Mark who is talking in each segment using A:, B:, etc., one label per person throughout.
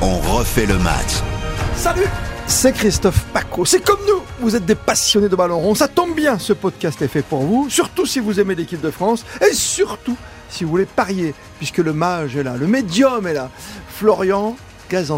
A: On refait le match.
B: Salut c'est Christophe Paco. C'est comme nous, vous êtes des passionnés de ballon rond. Ça tombe bien, ce podcast est fait pour vous, surtout si vous aimez l'équipe de France et surtout si vous voulez parier, puisque le mage est là, le médium est là. Florian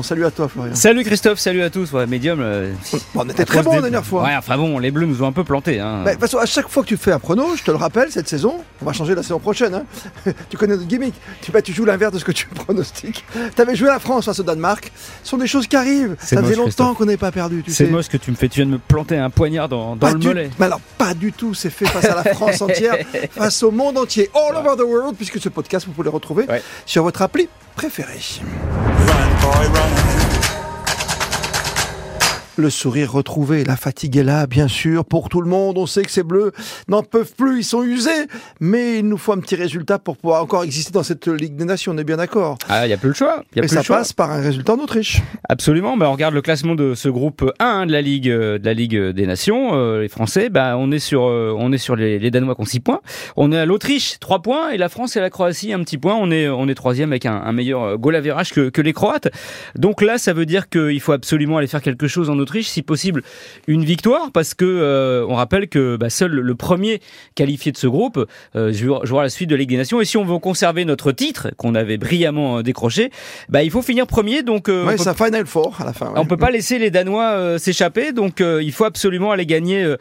B: Salut à toi, Florian.
C: Salut Christophe, salut à tous. Ouais, médium. euh,
B: on était très bon la dernière fois.
C: Ouais, enfin bon, les Bleus nous ont un peu plantés. Hein.
B: Bah, de toute façon, à chaque fois que tu fais un prono, je te le rappelle, cette saison, on va changer la saison prochaine. hein. tu connais notre gimmick. Tu, bah, tu joues l'inverse de ce que tu pronostiques. Tu avais joué la France face au Danemark. Ce sont des choses qui arrivent. Ça faisait longtemps qu'on n'avait pas perdu. Tu
C: C'est moche que tu me fais. Tu viens de me planter un poignard dans, le
B: du-
C: mollet.
B: Mais alors, pas du tout. C'est fait face à la France entière, face au monde entier, all over the world, puisque ce podcast, vous pouvez le retrouver
C: Ouais.
B: sur votre appli préférée.
D: Boy, run.
B: Le sourire retrouvé, la fatigue est là, bien sûr, pour tout le monde. On sait que ces bleus n'en peuvent plus, ils sont usés. Mais il nous faut un petit résultat pour pouvoir encore exister dans cette Ligue des Nations, on est bien d'accord.
C: Ah, il n'y a plus le choix. Y a
B: Et
C: plus
B: ça
C: le choix.
B: passe par un résultat en Autriche.
C: Absolument. Bah, on regarde le classement de ce groupe 1 de la Ligue, euh, de la Ligue des Nations. euh, les Français, bah, on est sur, euh, on est sur les, les Danois qui ont 6 points. On est à l'Autriche, 3 points. Et la France et la Croatie, un petit point. On est, on est troisième avec un, un meilleur goal average que, que les Croates. Donc là, ça veut dire qu'il faut absolument aller faire quelque chose en Autriche, si possible une victoire, parce que euh, on rappelle que bah, seul le premier qualifié de ce groupe euh, jouera la suite de Ligue des Nations. Et si on veut conserver notre titre qu'on avait brillamment euh, décroché, bah, il faut finir premier. Donc euh,
B: Ouais,
C: on peut
B: Final Four à la fin. ouais.
C: on peut pas laisser les Danois euh, s'échapper, donc il faut absolument aller gagner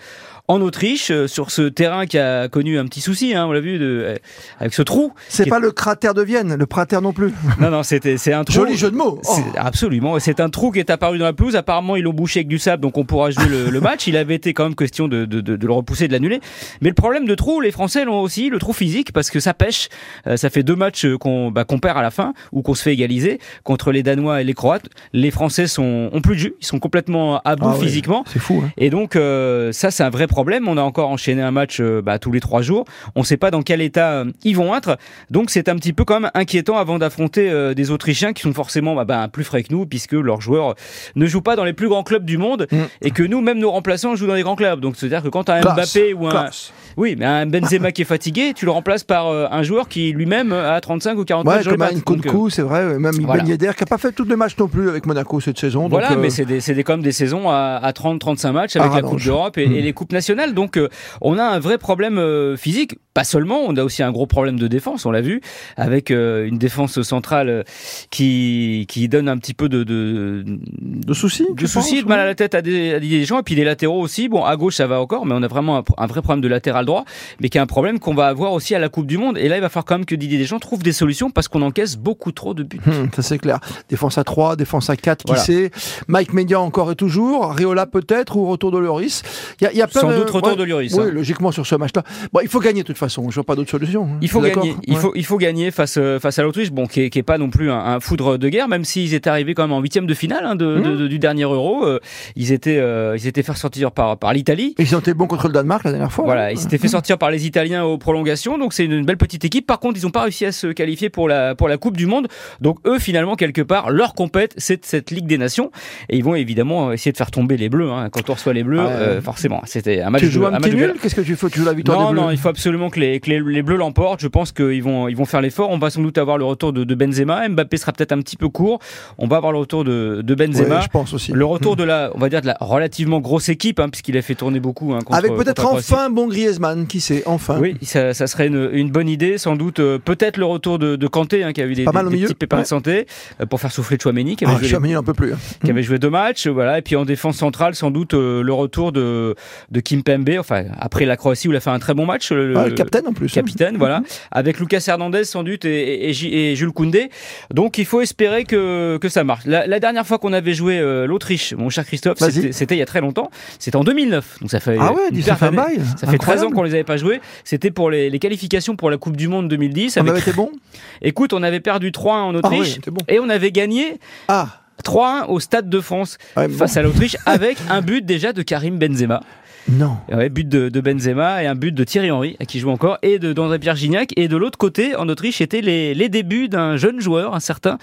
C: en Autriche euh, sur ce terrain qui a connu un petit souci, hein, on l'a vu, de, euh, avec ce trou.
B: C'est pas le cratère de Vienne, le cratère non plus.
C: Non, non, c'était c'est un trou.
B: Joli jeu de mots. Oh.
C: Absolument, c'est un trou qui est apparu dans la pelouse. Apparemment, ils l'ont bouché avec du sable, donc on pourra jouer le, le match. Il avait été quand même question de, de, de, de le repousser, de l'annuler. Mais le problème de trou, les Français l'ont aussi, le trou physique, parce que ça pêche. Euh, ça fait deux matchs qu'on bah, qu'on perd à la fin ou qu'on se fait égaliser contre les Danois et les Croates. Les Français sont ont plus de jus, ils sont complètement à bout
B: Ah ouais.
C: physiquement.
B: C'est fou. hein.
C: Et donc euh, ça c'est un vrai problème. On a encore enchaîné un match euh, bah, tous les trois jours. On ne sait pas dans quel état ils vont être. Donc c'est un petit peu quand même inquiétant avant d'affronter des Autrichiens qui sont forcément bah, plus frais que nous puisque leurs joueurs ne jouent pas dans les plus grands clubs du monde
B: Mm.
C: et que nous même nos remplaçants jouent dans les grands clubs. Donc c'est à dire que quand tu as un
B: Classe,
C: Mbappé ou un
B: classe.
C: oui mais un Benzema qui est fatigué, tu le remplaces par euh, un joueur qui lui-même a 35 ou 40
B: Ouais,
C: matchs dans
B: comme un
C: euh,
B: c'est vrai. ouais, Même
C: voilà.
B: Ben Yedder, qui n'a pas fait tous les matchs non plus avec Monaco cette saison.
C: Voilà,
B: euh,
C: mais c'est des, c'est des, comme des saisons à, à 30-35 matchs avec la Coupe d'Europe et,
B: Mm.
C: et les Coupes nationales. Donc, euh, on a un vrai problème euh, physique. Pas seulement, on a aussi un gros problème de défense, on l'a vu, avec euh, une défense centrale euh, qui, qui donne un petit peu de, de,
B: de soucis.
C: de soucis,
B: penses,
C: de mal à la tête à des, à des gens, et puis des latéraux aussi. Bon, à gauche, ça va encore, mais on a vraiment un, un vrai problème de latéral droit, mais qui est un problème qu'on va avoir aussi à la Coupe du Monde. Et là, il va falloir quand même que Didier Deschamps trouve des solutions parce qu'on encaisse beaucoup trop de buts.
B: Hum, ça c'est clair. Défense à 3, défense à 4, qui
C: Voilà.
B: sait. Mike Media encore et toujours. Riola peut-être, ou retour de Lloris. Il y a, y a plein
C: Sans
B: de-
C: doute retour
B: ouais,
C: de Lloris.
B: Oui,
C: hein.
B: logiquement sur ce match-là. Bon, il faut gagner de toute façon. Je vois pas d'autre solution. hein.
C: Il faut gagner. Il
B: Ouais.
C: faut, il faut gagner face, euh, face à l'Autriche, bon, qui est, qui est pas non plus un, un foudre de guerre, même s'ils étaient arrivés quand même en huitième de finale hein, de,
B: Mmh.
C: de- de- du dernier Euro. euh, ils étaient, euh, ils étaient fait sortir par, par l'Italie.
B: Ils ont été bons contre le Danemark la dernière fois.
C: Voilà,
B: hein.
C: ils s'étaient fait sortir par les Italiens aux prolongations, donc c'est une, une belle petite équipe. Par contre, ils n'ont pas réussi à se qualifier pour la, pour la Coupe du Monde. Donc eux, finalement, quelque part, leur compète, c'est cette Ligue des Nations. Et ils vont évidemment essayer de faire tomber les Bleus. Quand on reçoit les Bleus,
B: Ouais.
C: euh, forcément, c'était un match
B: Tu joues un petit nul. Qu'est-ce que tu fais? Tu joues la victoire
C: Non,
B: des Bleus
C: non, il faut absolument que les, que les, les Bleus l'emportent. Je pense qu'ils vont, ils vont faire l'effort. On va sans doute avoir le retour de, de Benzema. Mbappé sera peut-être un petit peu court. On va avoir le retour de, de Benzema.
B: Ouais, je pense aussi.
C: Le retour de la, on va dire de la relativement grosse équipe, hein, puisqu'il a fait tourner beaucoup. hein, contre-
B: Avec peut-être enfin un bon Griezmann, qui sait, enfin.
C: Oui, ça, ça serait une, une bonne idée, sans doute. euh, peut-être le retour de, de Kanté, hein, qui a eu des,
B: Pas mal au
C: des- des petits pépins
B: ouais.
C: de santé, euh, pour faire souffler Chouameni, qui avait,
B: Ah,
C: joué, les-
B: un peu plus. hein.
C: qui avait joué deux matchs, voilà. Et puis en défense centrale, sans doute euh, le retour de, de Kim Pembe, enfin après la Croatie où il a fait un très bon match. Le,
B: Ah, le capitaine en plus.
C: capitaine, voilà, avec Lucas Hernandez sans doute et, et- Jules Koundé. Donc il faut espérer que, que ça marche. La, la dernière fois qu'on avait joué euh, l'Autriche, mon cher Christophe, c'était il y a très longtemps. C'était en 2009. Donc ça fait
B: Ah ouais, ça fait un bail.
C: Ça fait 13 ans qu'on les avait pas joués. C'était pour les, les qualifications pour la Coupe du Monde 2010.
B: On
C: Avec...
B: avait été bon?
C: Écoute, on avait perdu 3-1 en
B: Ah
C: Autriche
B: bon.
C: et on avait gagné
B: Ah,
C: 3-1 au Stade de France
B: ouais, bon.
C: face à l'Autriche avec un but déjà de Karim Benzema.
B: Non.
C: Ouais, but de, de Benzema et un but de Thierry Henry, qui joue encore, et de d'André Pierre Gignac. Et de l'autre côté, en Autriche, étaient les, les débuts d'un jeune joueur, un certain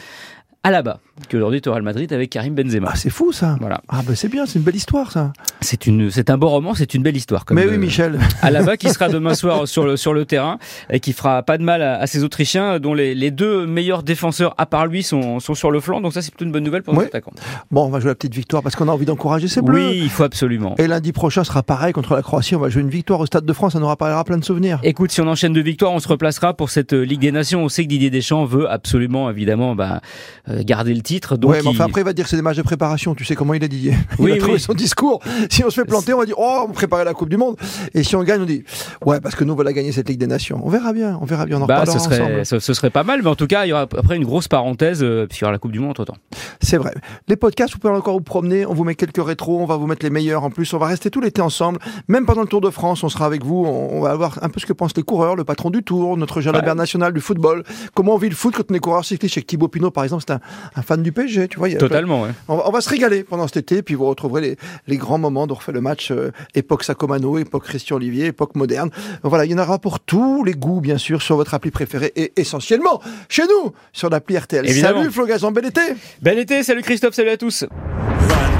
C: Alaba, qui aujourd'hui est au Real Madrid avec Karim Benzema.
B: Ah, c'est fou ça.
C: Voilà.
B: Ah, ben c'est bien, c'est une belle histoire ça.
C: C'est une, c'est un beau roman, c'est une belle histoire. Comme
B: Mais oui, Michel.
C: Alaba qui sera demain soir sur le, sur le terrain et qui fera pas de mal à, à ces Autrichiens dont les, les deux meilleurs défenseurs à part lui sont, sont sur le flanc. Donc ça c'est plutôt une bonne nouvelle pour nos attaquants.
B: Bon, on va jouer la petite victoire parce qu'on a envie d'encourager ces bleus.
C: Oui, il faut absolument.
B: Et lundi prochain sera pareil contre la Croatie. On va jouer une victoire au Stade de France. Ça nous rappellera plein de souvenirs.
C: Écoute, si on enchaîne de victoires, on se replacera pour cette euh, Ligue des Nations. On sait que Didier Deschamps veut absolument, évidemment, bah, euh, garder le titre. Donc
B: ouais, mais
C: il-
B: enfin après, il va dire que c'est des matchs de préparation. Tu sais comment il a Didier. Il
C: Oui,
B: va trouver son discours. Si on se fait planter, on va dire Oh, on préparait la Coupe du Monde. Et si on gagne, on dit Ouais, parce que nous, on va gagner cette Ligue des Nations. On verra bien. On verra bien. On en
C: bah, ce serait,
B: ensemble.
C: ce, ce serait pas mal, mais en tout cas, il y aura après une grosse parenthèse, euh, aura la Coupe du Monde entre temps.
B: C'est vrai. Les podcasts, vous pouvez encore vous promener. On vous met quelques rétros. On va vous mettre les meilleurs en plus. On va rester tout l'été ensemble. Même pendant le Tour de France, on sera avec vous. On, va voir un peu ce que pensent les coureurs, le patron du Tour, notre jalabert
C: Ouais.
B: national du football. Comment on vit le foot quand on est coureur cycliste. Chez Thibaut Pinot, par exemple, c'est un, un fan du PSG. Tu vois, il y a-
C: Totalement, ouais.
B: On va, on va se régaler pendant cet été, puis vous retrouverez les, les grands moments. On refait le match euh, époque Sacomano, époque Christian Olivier, époque moderne. Voilà, il y en aura pour tous les goûts, bien sûr, sur votre appli préférée et essentiellement chez nous, sur l'appli RTL.
C: Évidemment.
B: Salut Flo Gazan, bel été
C: Bel été, salut Christophe, salut à tous.
D: Run,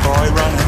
D: boy, run.